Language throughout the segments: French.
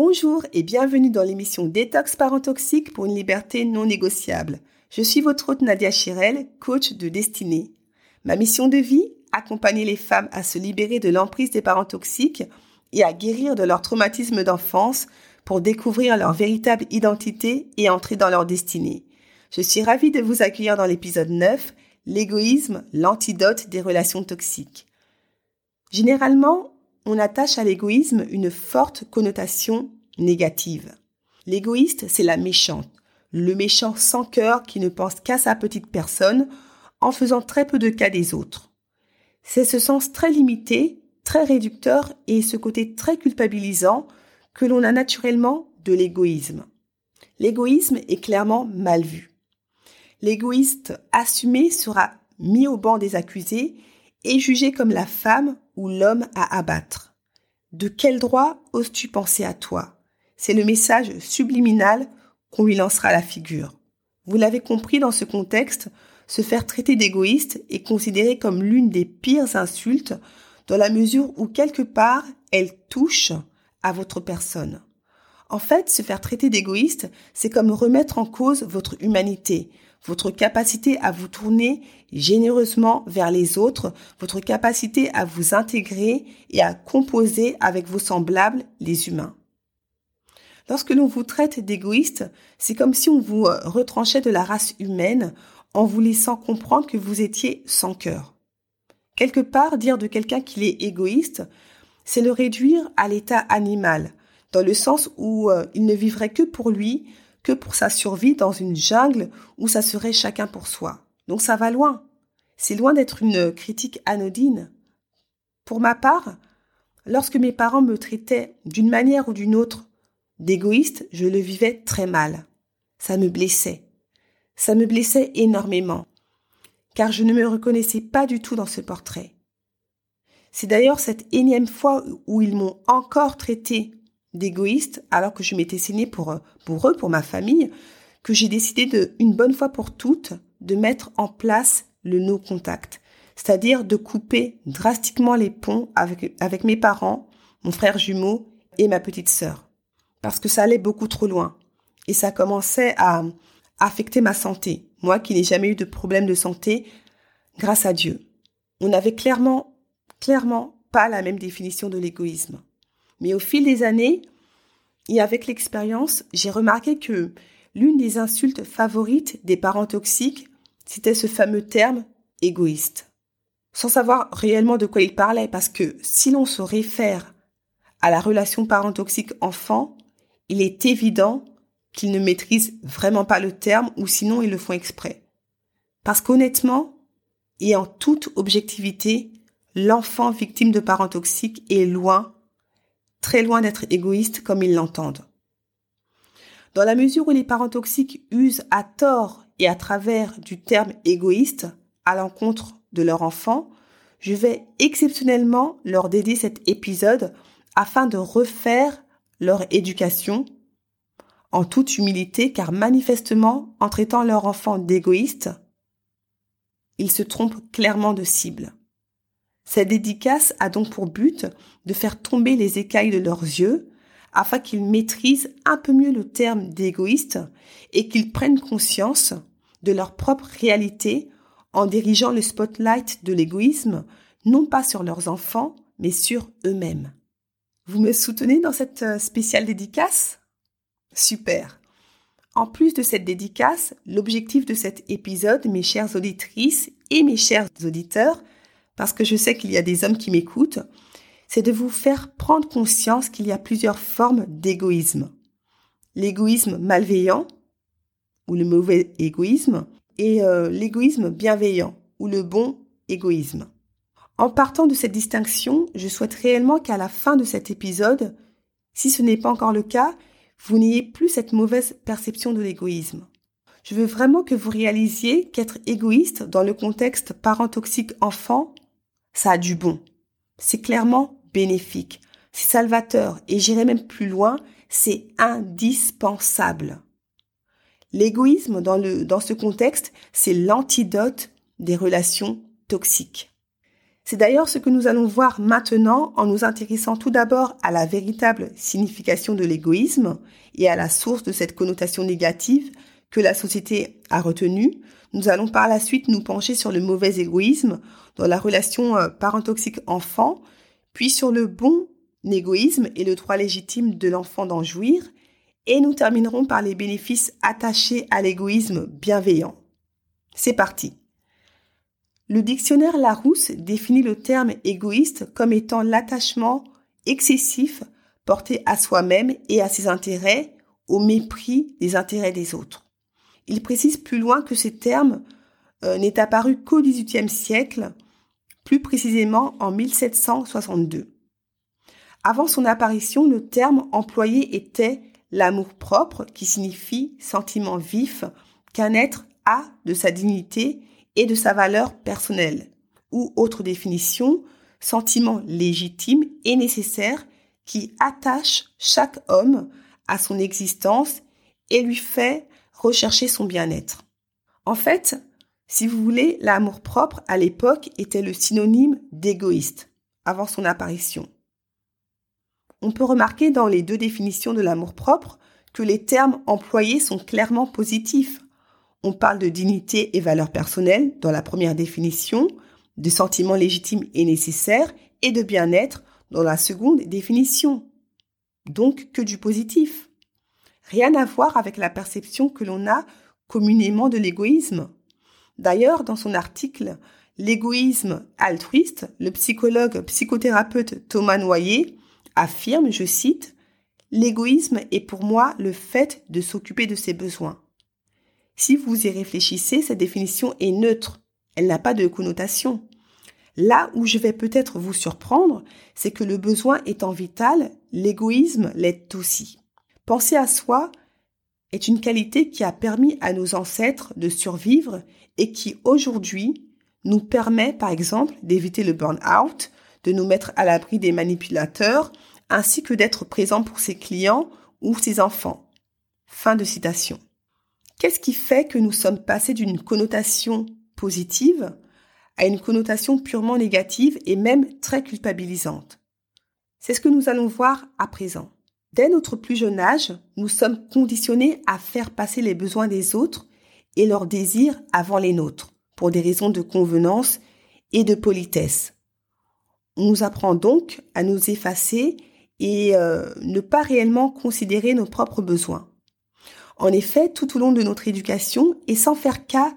Bonjour et bienvenue dans l'émission Détox Parent Toxique pour une liberté non négociable. Je suis votre hôte Nadia Chirel, coach de destinée. Ma mission de vie Accompagner les femmes à se libérer de l'emprise des parents toxiques et à guérir de leur traumatisme d'enfance pour découvrir leur véritable identité et entrer dans leur destinée. Je suis ravie de vous accueillir dans l'épisode 9, l'égoïsme, l'antidote des relations toxiques. Généralement, on attache à l'égoïsme une forte connotation négative. L'égoïste, c'est la méchante, le méchant sans cœur qui ne pense qu'à sa petite personne en faisant très peu de cas des autres. C'est ce sens très limité, très réducteur et ce côté très culpabilisant que l'on a naturellement de l'égoïsme. L'égoïsme est clairement mal vu. L'égoïste assumé sera mis au banc des accusés et jugé comme la femme ou l'homme à abattre. De quel droit oses-tu penser à toi? C'est le message subliminal qu'on lui lancera la figure. Vous l'avez compris dans ce contexte, se faire traiter d'égoïste est considéré comme l'une des pires insultes dans la mesure où quelque part elle touche à votre personne. En fait, se faire traiter d'égoïste, c'est comme remettre en cause votre humanité, votre capacité à vous tourner généreusement vers les autres, votre capacité à vous intégrer et à composer avec vos semblables, les humains. Lorsque l'on vous traite d'égoïste, c'est comme si on vous euh, retranchait de la race humaine en vous laissant comprendre que vous étiez sans cœur. Quelque part, dire de quelqu'un qu'il est égoïste, c'est le réduire à l'état animal, dans le sens où euh, il ne vivrait que pour lui, pour sa survie dans une jungle où ça serait chacun pour soi. Donc ça va loin. C'est loin d'être une critique anodine. Pour ma part, lorsque mes parents me traitaient d'une manière ou d'une autre d'égoïste, je le vivais très mal. Ça me blessait. Ça me blessait énormément, car je ne me reconnaissais pas du tout dans ce portrait. C'est d'ailleurs cette énième fois où ils m'ont encore traité d'égoïste alors que je m'étais signé pour, euh, pour eux, pour ma famille, que j'ai décidé de, une bonne fois pour toutes, de mettre en place le no contact. C'est-à-dire de couper drastiquement les ponts avec, avec mes parents, mon frère jumeau et ma petite sœur. Parce que ça allait beaucoup trop loin. Et ça commençait à affecter ma santé. Moi qui n'ai jamais eu de problème de santé, grâce à Dieu. On n'avait clairement, clairement pas la même définition de l'égoïsme. Mais au fil des années, et avec l'expérience, j'ai remarqué que l'une des insultes favorites des parents toxiques, c'était ce fameux terme égoïste. Sans savoir réellement de quoi il parlait, parce que si l'on se réfère à la relation parent toxique enfant, il est évident qu'ils ne maîtrisent vraiment pas le terme ou sinon ils le font exprès. Parce qu'honnêtement, et en toute objectivité, l'enfant victime de parents toxiques est loin très loin d'être égoïstes comme ils l'entendent. Dans la mesure où les parents toxiques usent à tort et à travers du terme égoïste à l'encontre de leur enfant, je vais exceptionnellement leur dédier cet épisode afin de refaire leur éducation en toute humilité car manifestement en traitant leur enfant d'égoïste, ils se trompent clairement de cible. Cette dédicace a donc pour but de faire tomber les écailles de leurs yeux afin qu'ils maîtrisent un peu mieux le terme d'égoïste et qu'ils prennent conscience de leur propre réalité en dirigeant le spotlight de l'égoïsme non pas sur leurs enfants mais sur eux-mêmes. Vous me soutenez dans cette euh, spéciale dédicace? Super. En plus de cette dédicace, l'objectif de cet épisode, mes chères auditrices et mes chers auditeurs, parce que je sais qu'il y a des hommes qui m'écoutent, c'est de vous faire prendre conscience qu'il y a plusieurs formes d'égoïsme. L'égoïsme malveillant, ou le mauvais égoïsme, et euh, l'égoïsme bienveillant, ou le bon égoïsme. En partant de cette distinction, je souhaite réellement qu'à la fin de cet épisode, si ce n'est pas encore le cas, vous n'ayez plus cette mauvaise perception de l'égoïsme. Je veux vraiment que vous réalisiez qu'être égoïste dans le contexte parent toxique enfant, ça a du bon. C'est clairement bénéfique. C'est salvateur et j'irai même plus loin, c'est indispensable. L'égoïsme dans, dans ce contexte, c'est l'antidote des relations toxiques. C'est d'ailleurs ce que nous allons voir maintenant en nous intéressant tout d'abord à la véritable signification de l'égoïsme et à la source de cette connotation négative que la société a retenue. Nous allons par la suite nous pencher sur le mauvais égoïsme dans la relation euh, parent-toxique-enfant, puis sur le bon égoïsme et le droit légitime de l'enfant d'en jouir, et nous terminerons par les bénéfices attachés à l'égoïsme bienveillant. C'est parti. Le dictionnaire Larousse définit le terme égoïste comme étant l'attachement excessif porté à soi-même et à ses intérêts au mépris des intérêts des autres. Il précise plus loin que ce terme euh, n'est apparu qu'au XVIIIe siècle, plus précisément en 1762. Avant son apparition, le terme employé était l'amour-propre, qui signifie sentiment vif qu'un être a de sa dignité et de sa valeur personnelle, ou autre définition, sentiment légitime et nécessaire qui attache chaque homme à son existence et lui fait rechercher son bien-être. En fait, si vous voulez, l'amour-propre à l'époque était le synonyme d'égoïste avant son apparition. On peut remarquer dans les deux définitions de l'amour-propre que les termes employés sont clairement positifs on parle de dignité et valeur personnelle dans la première définition, de sentiments légitimes et nécessaires et de bien-être dans la seconde définition. Donc que du positif. Rien à voir avec la perception que l'on a communément de l'égoïsme. D'ailleurs, dans son article L'égoïsme altruiste, le psychologue psychothérapeute Thomas Noyer affirme, je cite, L'égoïsme est pour moi le fait de s'occuper de ses besoins. Si vous y réfléchissez, cette définition est neutre. Elle n'a pas de connotation. Là où je vais peut-être vous surprendre, c'est que le besoin étant vital, l'égoïsme l'est aussi. Penser à soi est une qualité qui a permis à nos ancêtres de survivre et qui aujourd'hui nous permet par exemple d'éviter le burn-out, de nous mettre à l'abri des manipulateurs, ainsi que d'être présent pour ses clients ou ses enfants. Fin de citation. Qu'est-ce qui fait que nous sommes passés d'une connotation positive à une connotation purement négative et même très culpabilisante? C'est ce que nous allons voir à présent. Dès notre plus jeune âge, nous sommes conditionnés à faire passer les besoins des autres et leurs désirs avant les nôtres, pour des raisons de convenance et de politesse. On nous apprend donc à nous effacer et euh, ne pas réellement considérer nos propres besoins. En effet, tout au long de notre éducation, et sans faire cas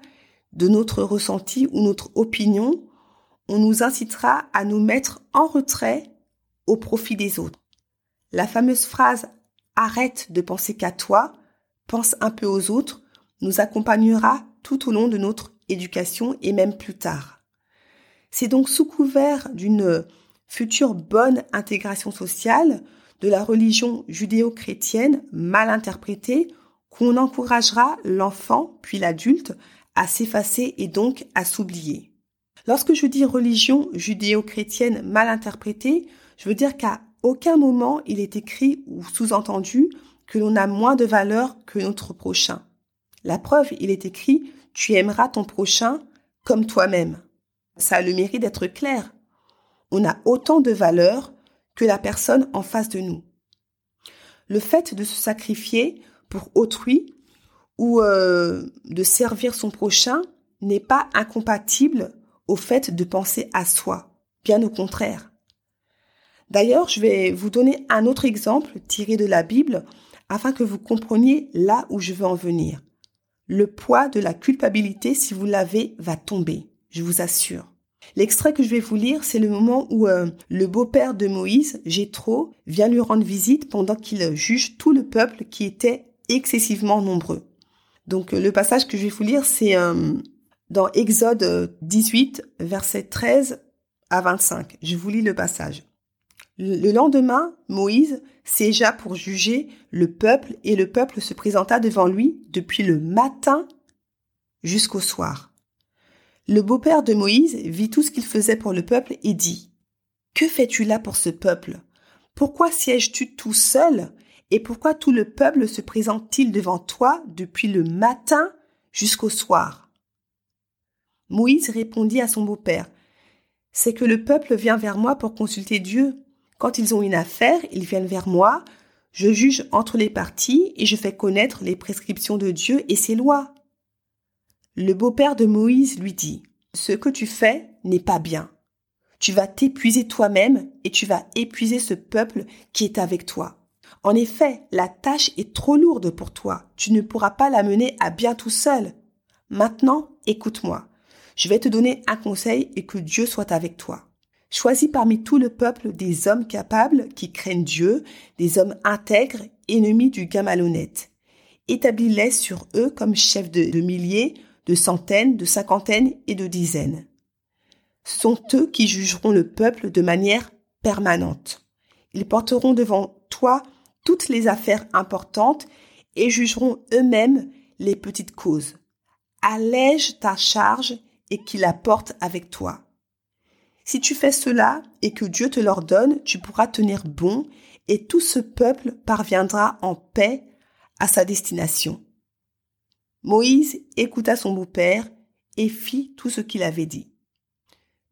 de notre ressenti ou notre opinion, on nous incitera à nous mettre en retrait au profit des autres. La fameuse phrase Arrête de penser qu'à toi, pense un peu aux autres nous accompagnera tout au long de notre éducation et même plus tard. C'est donc sous couvert d'une future bonne intégration sociale de la religion judéo-chrétienne mal interprétée qu'on encouragera l'enfant puis l'adulte à s'effacer et donc à s'oublier. Lorsque je dis religion judéo-chrétienne mal interprétée, je veux dire qu'à aucun moment il est écrit ou sous-entendu que l'on a moins de valeur que notre prochain. La preuve, il est écrit tu aimeras ton prochain comme toi-même. Ça a le mérite d'être clair. On a autant de valeur que la personne en face de nous. Le fait de se sacrifier pour autrui ou euh, de servir son prochain n'est pas incompatible au fait de penser à soi, bien au contraire. D'ailleurs, je vais vous donner un autre exemple tiré de la Bible afin que vous compreniez là où je veux en venir. Le poids de la culpabilité, si vous l'avez, va tomber, je vous assure. L'extrait que je vais vous lire, c'est le moment où euh, le beau-père de Moïse, Jéthro, vient lui rendre visite pendant qu'il juge tout le peuple qui était excessivement nombreux. Donc euh, le passage que je vais vous lire, c'est euh, dans Exode 18, verset 13 à 25. Je vous lis le passage. Le lendemain, Moïse siégea pour juger le peuple et le peuple se présenta devant lui depuis le matin jusqu'au soir. Le beau-père de Moïse vit tout ce qu'il faisait pour le peuple et dit Que fais-tu là pour ce peuple? Pourquoi sièges-tu tout seul? Et pourquoi tout le peuple se présente-t-il devant toi depuis le matin jusqu'au soir? Moïse répondit à son beau-père C'est que le peuple vient vers moi pour consulter Dieu. Quand ils ont une affaire, ils viennent vers moi, je juge entre les parties et je fais connaître les prescriptions de Dieu et ses lois. Le beau-père de Moïse lui dit, Ce que tu fais n'est pas bien. Tu vas t'épuiser toi-même et tu vas épuiser ce peuple qui est avec toi. En effet, la tâche est trop lourde pour toi. Tu ne pourras pas la mener à bien tout seul. Maintenant, écoute-moi. Je vais te donner un conseil et que Dieu soit avec toi. Choisis parmi tout le peuple des hommes capables qui craignent Dieu, des hommes intègres, ennemis du gain malhonnête. Établis-les sur eux comme chefs de milliers, de centaines, de cinquantaines et de dizaines. Sont eux qui jugeront le peuple de manière permanente. Ils porteront devant toi toutes les affaires importantes et jugeront eux-mêmes les petites causes. Allège ta charge et qu'ils la portent avec toi. Si tu fais cela et que Dieu te l'ordonne, tu pourras tenir bon et tout ce peuple parviendra en paix à sa destination. Moïse écouta son beau-père et fit tout ce qu'il avait dit.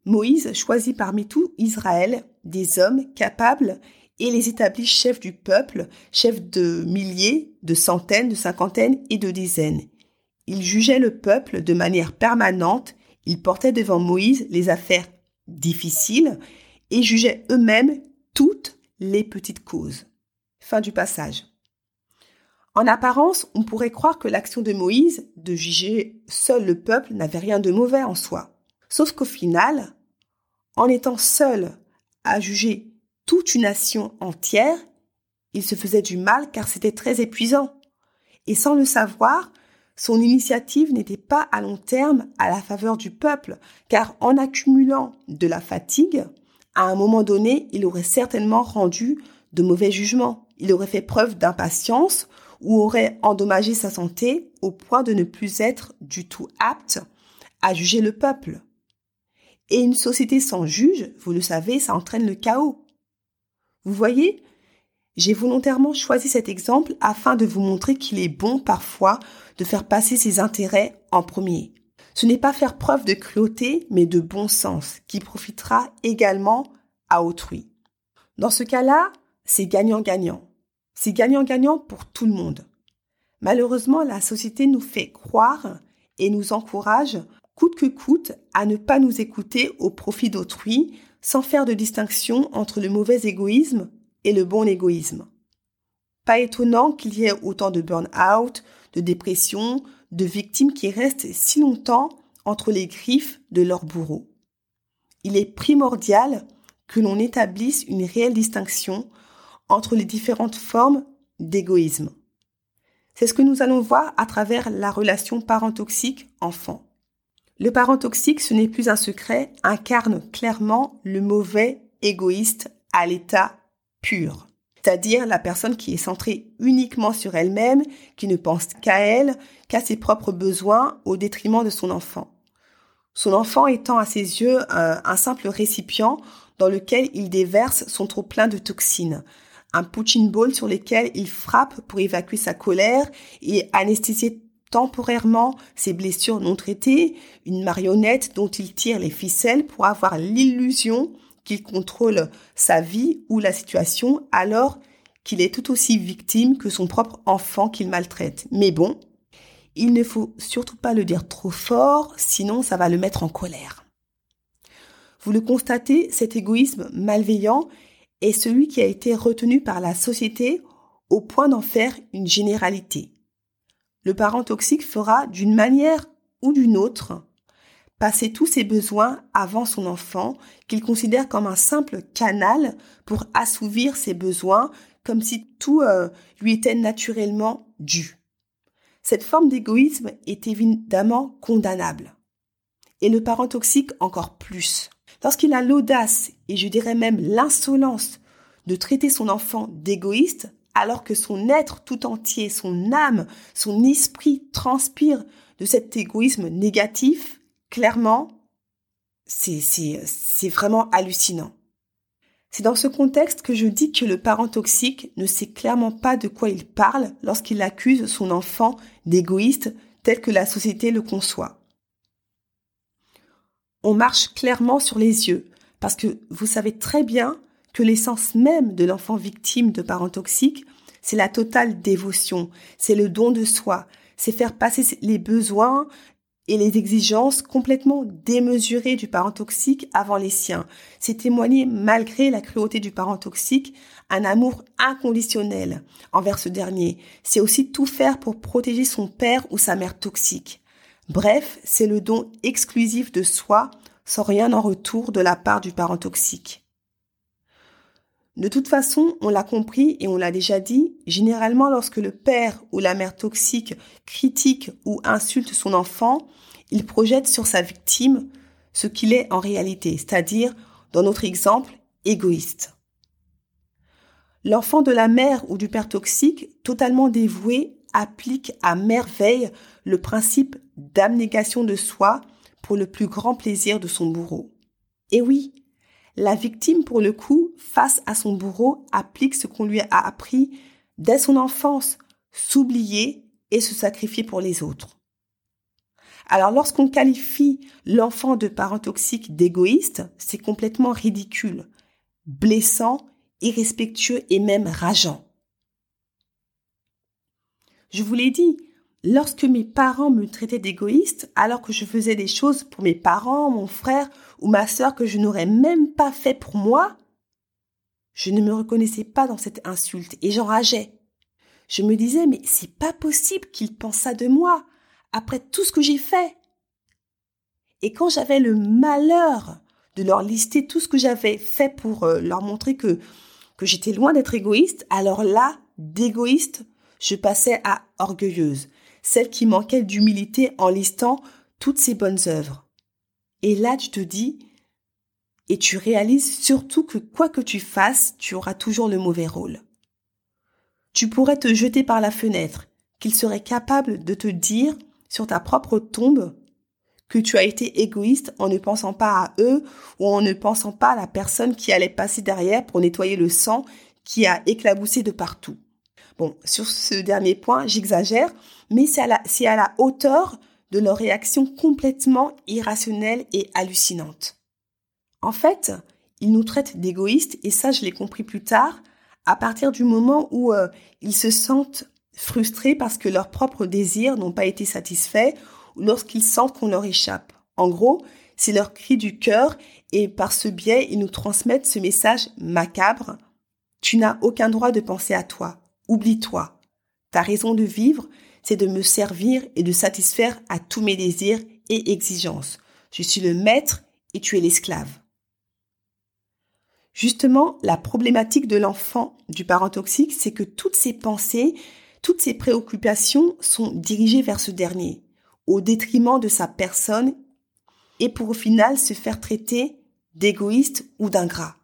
Moïse choisit parmi tout Israël des hommes capables et les établit chefs du peuple, chefs de milliers, de centaines, de cinquantaines et de dizaines. Il jugeait le peuple de manière permanente, ils portaient devant Moïse les affaires difficiles et jugeaient eux-mêmes toutes les petites causes. Fin du passage. En apparence, on pourrait croire que l'action de Moïse, de juger seul le peuple, n'avait rien de mauvais en soi. Sauf qu'au final, en étant seul à juger toute une nation entière, il se faisait du mal car c'était très épuisant. Et sans le savoir, son initiative n'était pas à long terme à la faveur du peuple, car en accumulant de la fatigue, à un moment donné, il aurait certainement rendu de mauvais jugements. Il aurait fait preuve d'impatience ou aurait endommagé sa santé au point de ne plus être du tout apte à juger le peuple. Et une société sans juge, vous le savez, ça entraîne le chaos. Vous voyez, j'ai volontairement choisi cet exemple afin de vous montrer qu'il est bon parfois de faire passer ses intérêts en premier. Ce n'est pas faire preuve de cruauté, mais de bon sens, qui profitera également à autrui. Dans ce cas-là, c'est gagnant-gagnant. C'est gagnant-gagnant pour tout le monde. Malheureusement, la société nous fait croire et nous encourage, coûte que coûte, à ne pas nous écouter au profit d'autrui, sans faire de distinction entre le mauvais égoïsme et le bon égoïsme. Pas étonnant qu'il y ait autant de burn-out, de dépression, de victimes qui restent si longtemps entre les griffes de leurs bourreaux. Il est primordial que l'on établisse une réelle distinction entre les différentes formes d'égoïsme. C'est ce que nous allons voir à travers la relation parent toxique enfant. Le parent toxique, ce n'est plus un secret, incarne clairement le mauvais égoïste à l'état pur. C'est-à-dire la personne qui est centrée uniquement sur elle-même, qui ne pense qu'à elle, qu'à ses propres besoins au détriment de son enfant. Son enfant étant à ses yeux un, un simple récipient dans lequel il déverse son trop plein de toxines, un punching ball sur lequel il frappe pour évacuer sa colère et anesthésier temporairement ses blessures non traitées, une marionnette dont il tire les ficelles pour avoir l'illusion qu'il contrôle sa vie ou la situation alors qu'il est tout aussi victime que son propre enfant qu'il maltraite. Mais bon, il ne faut surtout pas le dire trop fort, sinon ça va le mettre en colère. Vous le constatez, cet égoïsme malveillant est celui qui a été retenu par la société au point d'en faire une généralité. Le parent toxique fera d'une manière ou d'une autre passer tous ses besoins avant son enfant qu'il considère comme un simple canal pour assouvir ses besoins comme si tout euh, lui était naturellement dû. Cette forme d'égoïsme est évidemment condamnable. Et le parent toxique encore plus. Lorsqu'il a l'audace et je dirais même l'insolence de traiter son enfant d'égoïste, alors que son être tout entier, son âme, son esprit transpire de cet égoïsme négatif, clairement, c'est vraiment hallucinant. C'est dans ce contexte que je dis que le parent toxique ne sait clairement pas de quoi il parle lorsqu'il accuse son enfant d'égoïste tel que la société le conçoit. On marche clairement sur les yeux parce que vous savez très bien que l'essence même de l'enfant victime de parents toxiques, c'est la totale dévotion, c'est le don de soi, c'est faire passer les besoins et les exigences complètement démesurées du parent toxique avant les siens. C'est témoigner, malgré la cruauté du parent toxique, un amour inconditionnel envers ce dernier. C'est aussi tout faire pour protéger son père ou sa mère toxique. Bref, c'est le don exclusif de soi sans rien en retour de la part du parent toxique. De toute façon, on l'a compris et on l'a déjà dit, généralement lorsque le père ou la mère toxique critique ou insulte son enfant, il projette sur sa victime ce qu'il est en réalité, c'est-à-dire, dans notre exemple, égoïste. L'enfant de la mère ou du père toxique, totalement dévoué, applique à merveille le principe d'abnégation de soi pour le plus grand plaisir de son bourreau. Et oui, la victime, pour le coup, face à son bourreau, applique ce qu'on lui a appris dès son enfance, s'oublier et se sacrifier pour les autres. Alors lorsqu'on qualifie l'enfant de parent toxique d'égoïste, c'est complètement ridicule, blessant, irrespectueux et même rageant. Je vous l'ai dit, lorsque mes parents me traitaient d'égoïste, alors que je faisais des choses pour mes parents, mon frère ou ma sœur que je n'aurais même pas fait pour moi, je ne me reconnaissais pas dans cette insulte et j'enrageais. Je me disais, mais c'est pas possible qu'ils pensent ça de moi, après tout ce que j'ai fait. Et quand j'avais le malheur de leur lister tout ce que j'avais fait pour euh, leur montrer que, que j'étais loin d'être égoïste, alors là, d'égoïste, je passais à orgueilleuse celle qui manquait d'humilité en listant toutes ses bonnes œuvres. Et là, tu te dis, et tu réalises surtout que quoi que tu fasses, tu auras toujours le mauvais rôle. Tu pourrais te jeter par la fenêtre, qu'il serait capable de te dire sur ta propre tombe que tu as été égoïste en ne pensant pas à eux ou en ne pensant pas à la personne qui allait passer derrière pour nettoyer le sang qui a éclaboussé de partout. Bon, sur ce dernier point, j'exagère, mais c'est à, la, hauteur de leur réaction complètement irrationnelle et hallucinante. En fait, ils nous traitent d'égoïstes, et ça je l'ai compris plus tard, à partir du moment où euh, ils se sentent frustrés parce que leurs propres désirs n'ont pas été satisfaits, ou lorsqu'ils sentent qu'on leur échappe. En gros, c'est leur cri du cœur, et par ce biais, ils nous transmettent ce message macabre. Tu n'as aucun droit de penser à toi. Oublie-toi. Ta raison de vivre, c'est de me servir et de satisfaire à tous mes désirs et exigences. Je suis le maître et tu es l'esclave. Justement, la problématique de l'enfant du parent toxique, c'est que toutes ses pensées, toutes ses préoccupations sont dirigées vers ce dernier, au détriment de sa personne, et pour au final se faire traiter d'égoïste ou d'ingrat.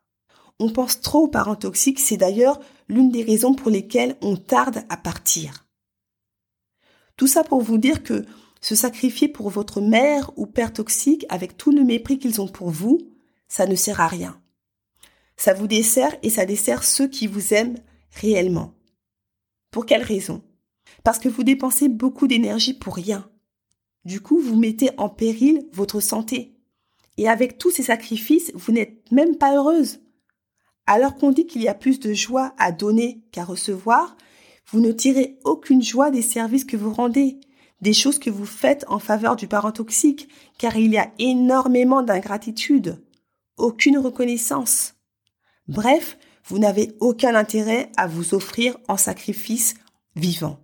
On pense trop aux parents toxiques, c'est d'ailleurs l'une des raisons pour lesquelles on tarde à partir. Tout ça pour vous dire que se sacrifier pour votre mère ou père toxique avec tout le mépris qu'ils ont pour vous, ça ne sert à rien. Ça vous dessert et ça dessert ceux qui vous aiment réellement. Pour quelle raison? Parce que vous dépensez beaucoup d'énergie pour rien. Du coup, vous mettez en péril votre santé. Et avec tous ces sacrifices, vous n'êtes même pas heureuse. Alors qu'on dit qu'il y a plus de joie à donner qu'à recevoir, vous ne tirez aucune joie des services que vous rendez, des choses que vous faites en faveur du parent toxique, car il y a énormément d'ingratitude, aucune reconnaissance. Bref, vous n'avez aucun intérêt à vous offrir en sacrifice vivant.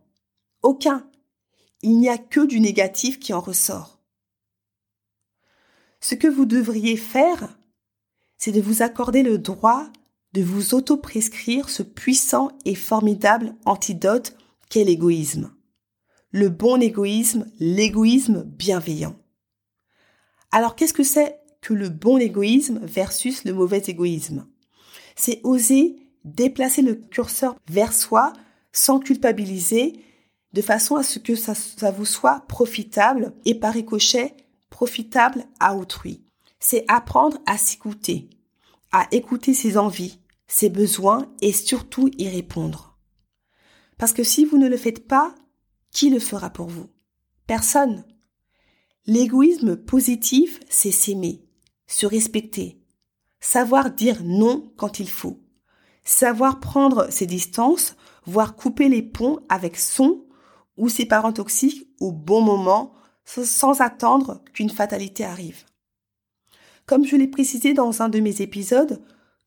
Aucun. Il n'y a que du négatif qui en ressort. Ce que vous devriez faire, c'est de vous accorder le droit de vous auto-prescrire ce puissant et formidable antidote qu'est l'égoïsme. Le bon égoïsme, l'égoïsme bienveillant. Alors qu'est-ce que c'est que le bon égoïsme versus le mauvais égoïsme? C'est oser déplacer le curseur vers soi sans culpabiliser, de façon à ce que ça, vous soit profitable et par ricochet profitable à autrui. C'est apprendre à s'écouter, à écouter ses envies, ses besoins et surtout y répondre. Parce que si vous ne le faites pas, qui le fera pour vous? Personne. L'égoïsme positif, c'est s'aimer, se respecter, savoir dire non quand il faut, savoir prendre ses distances, voire couper les ponts avec son ou ses parents toxiques au bon moment sans attendre qu'une fatalité arrive. Comme je l'ai précisé dans un de mes épisodes,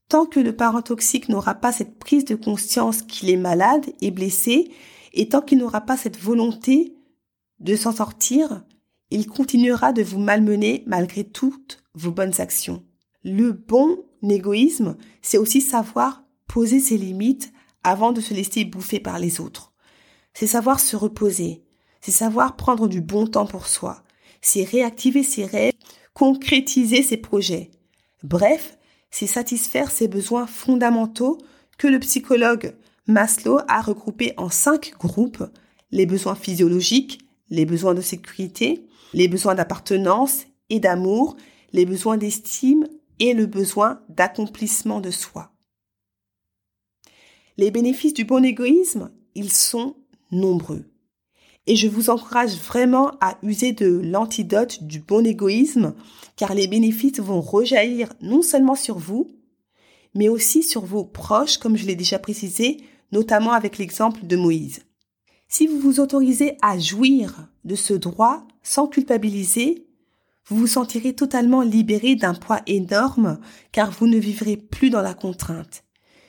tant que le parent toxique n'aura pas cette prise de conscience qu'il est malade et blessé, et tant qu'il n'aura pas cette volonté de s'en sortir, il continuera de vous malmener malgré toutes vos bonnes actions. Le bon égoïsme, c'est aussi savoir poser ses limites avant de se laisser bouffer par les autres. C'est savoir se reposer, c'est savoir prendre du bon temps pour soi, c'est réactiver ses rêves, concrétiser ses projets. Bref, c'est satisfaire ses besoins fondamentaux que le psychologue Maslow a regroupés en cinq groupes, les besoins physiologiques, les besoins de sécurité, les besoins d'appartenance et d'amour, les besoins d'estime et le besoin d'accomplissement de soi. Les bénéfices du bon égoïsme, ils sont nombreux. Et je vous encourage vraiment à user de l'antidote du bon égoïsme, car les bénéfices vont rejaillir non seulement sur vous, mais aussi sur vos proches, comme je l'ai déjà précisé, notamment avec l'exemple de Moïse. Si vous vous autorisez à jouir de ce droit sans culpabiliser, vous vous sentirez totalement libéré d'un poids énorme car vous ne vivrez plus dans la contrainte.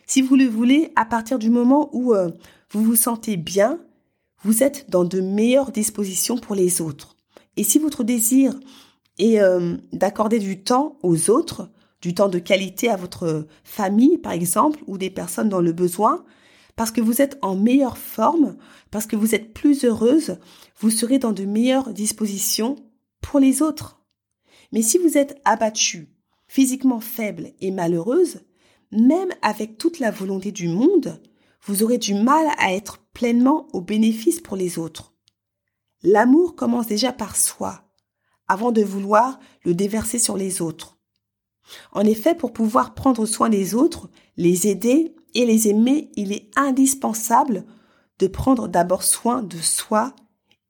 Si vous le voulez, à partir du moment où euh, vous vous sentez bien, vous êtes dans de meilleures dispositions pour les autres. Et si votre désir est euh, d'accorder du temps aux autres, du temps de qualité à votre famille par exemple, ou des personnes dans le besoin, parce que vous êtes en meilleure forme, parce que vous êtes plus heureuse, vous serez dans de meilleures dispositions pour les autres. Mais si vous êtes abattue, physiquement faible et malheureuse, même avec toute la volonté du monde, vous aurez du mal à être pleinement au bénéfice pour les autres. L'amour commence déjà par soi, avant de vouloir le déverser sur les autres. En effet, pour pouvoir prendre soin des autres, les aider et les aimer, il est indispensable de prendre d'abord soin de soi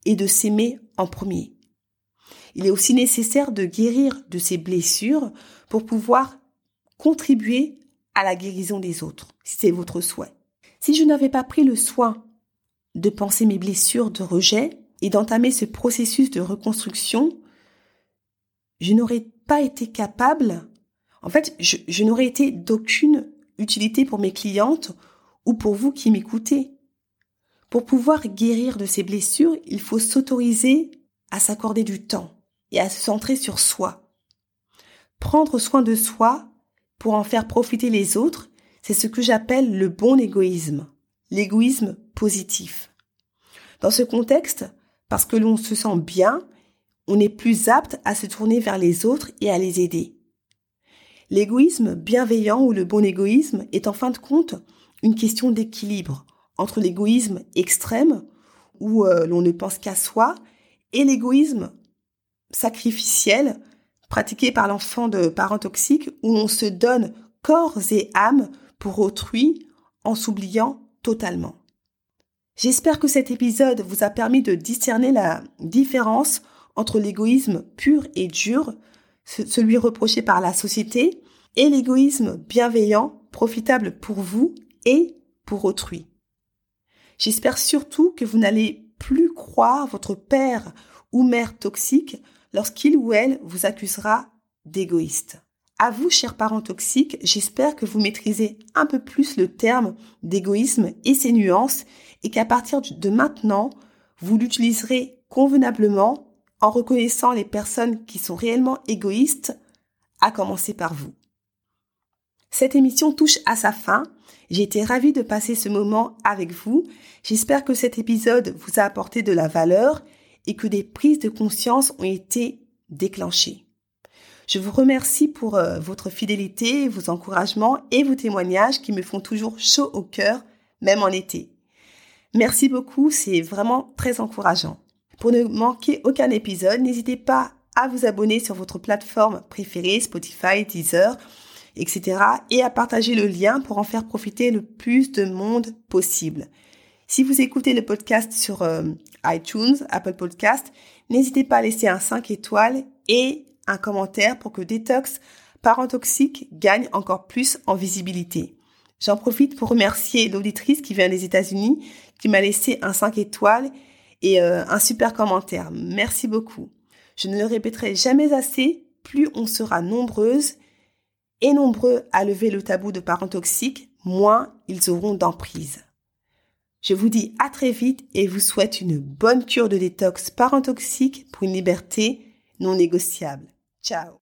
et de s'aimer en premier. Il est aussi nécessaire de guérir de ses blessures pour pouvoir contribuer à la guérison des autres, si c'est votre souhait. Si je n'avais pas pris le soin de penser mes blessures de rejet et d'entamer ce processus de reconstruction, je n'aurais pas été capable, en fait, je, n'aurais été d'aucune utilité pour mes clientes ou pour vous qui m'écoutez. Pour pouvoir guérir de ces blessures, il faut s'autoriser à s'accorder du temps et à se centrer sur soi. Prendre soin de soi pour en faire profiter les autres, c'est ce que j'appelle le bon égoïsme, l'égoïsme positif. Dans ce contexte, parce que l'on se sent bien, on est plus apte à se tourner vers les autres et à les aider. L'égoïsme bienveillant ou le bon égoïsme est en fin de compte une question d'équilibre entre l'égoïsme extrême, où euh, l'on ne pense qu'à soi, et l'égoïsme sacrificiel, pratiqué par l'enfant de parents toxiques, où on se donne corps et âme pour autrui en s'oubliant totalement. J'espère que cet épisode vous a permis de discerner la différence entre l'égoïsme pur et dur, celui reproché par la société, et l'égoïsme bienveillant, profitable pour vous et pour autrui. J'espère surtout que vous n'allez plus croire votre père ou mère toxique lorsqu'il ou elle vous accusera d'égoïste. À vous, chers parents toxiques, j'espère que vous maîtrisez un peu plus le terme d'égoïsme et ses nuances et qu'à partir de maintenant, vous l'utiliserez convenablement en reconnaissant les personnes qui sont réellement égoïstes, à commencer par vous. Cette émission touche à sa fin. J'ai été ravie de passer ce moment avec vous. J'espère que cet épisode vous a apporté de la valeur et que des prises de conscience ont été déclenchées. Je vous remercie pour euh, votre fidélité, vos encouragements et vos témoignages qui me font toujours chaud au cœur, même en été. Merci beaucoup, c'est vraiment très encourageant. Pour ne manquer aucun épisode, n'hésitez pas à vous abonner sur votre plateforme préférée, Spotify, Deezer, etc. et à partager le lien pour en faire profiter le plus de monde possible. Si vous écoutez le podcast sur euh, iTunes, Apple Podcast, n'hésitez pas à laisser un 5 étoiles et un commentaire pour que Détox Parents Toxiques gagne encore plus en visibilité. J'en profite pour remercier l'auditrice qui vient des États-Unis, qui m'a laissé un 5 étoiles et euh, un super commentaire. Merci beaucoup. Je ne le répéterai jamais assez, plus on sera nombreuses et nombreux à lever le tabou de parents toxiques, moins ils auront d'emprise. Je vous dis à très vite et vous souhaite une bonne cure de détox parents toxiques pour une liberté non négociable. Ciao.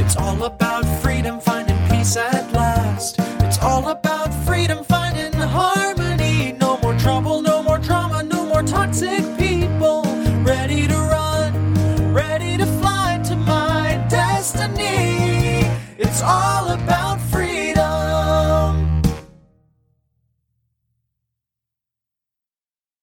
It's all about freedom, finding peace at last. It's all about freedom, finding harmony. No more trouble, no more drama, no more toxic people. Ready to run, ready to fly to my destiny. It's all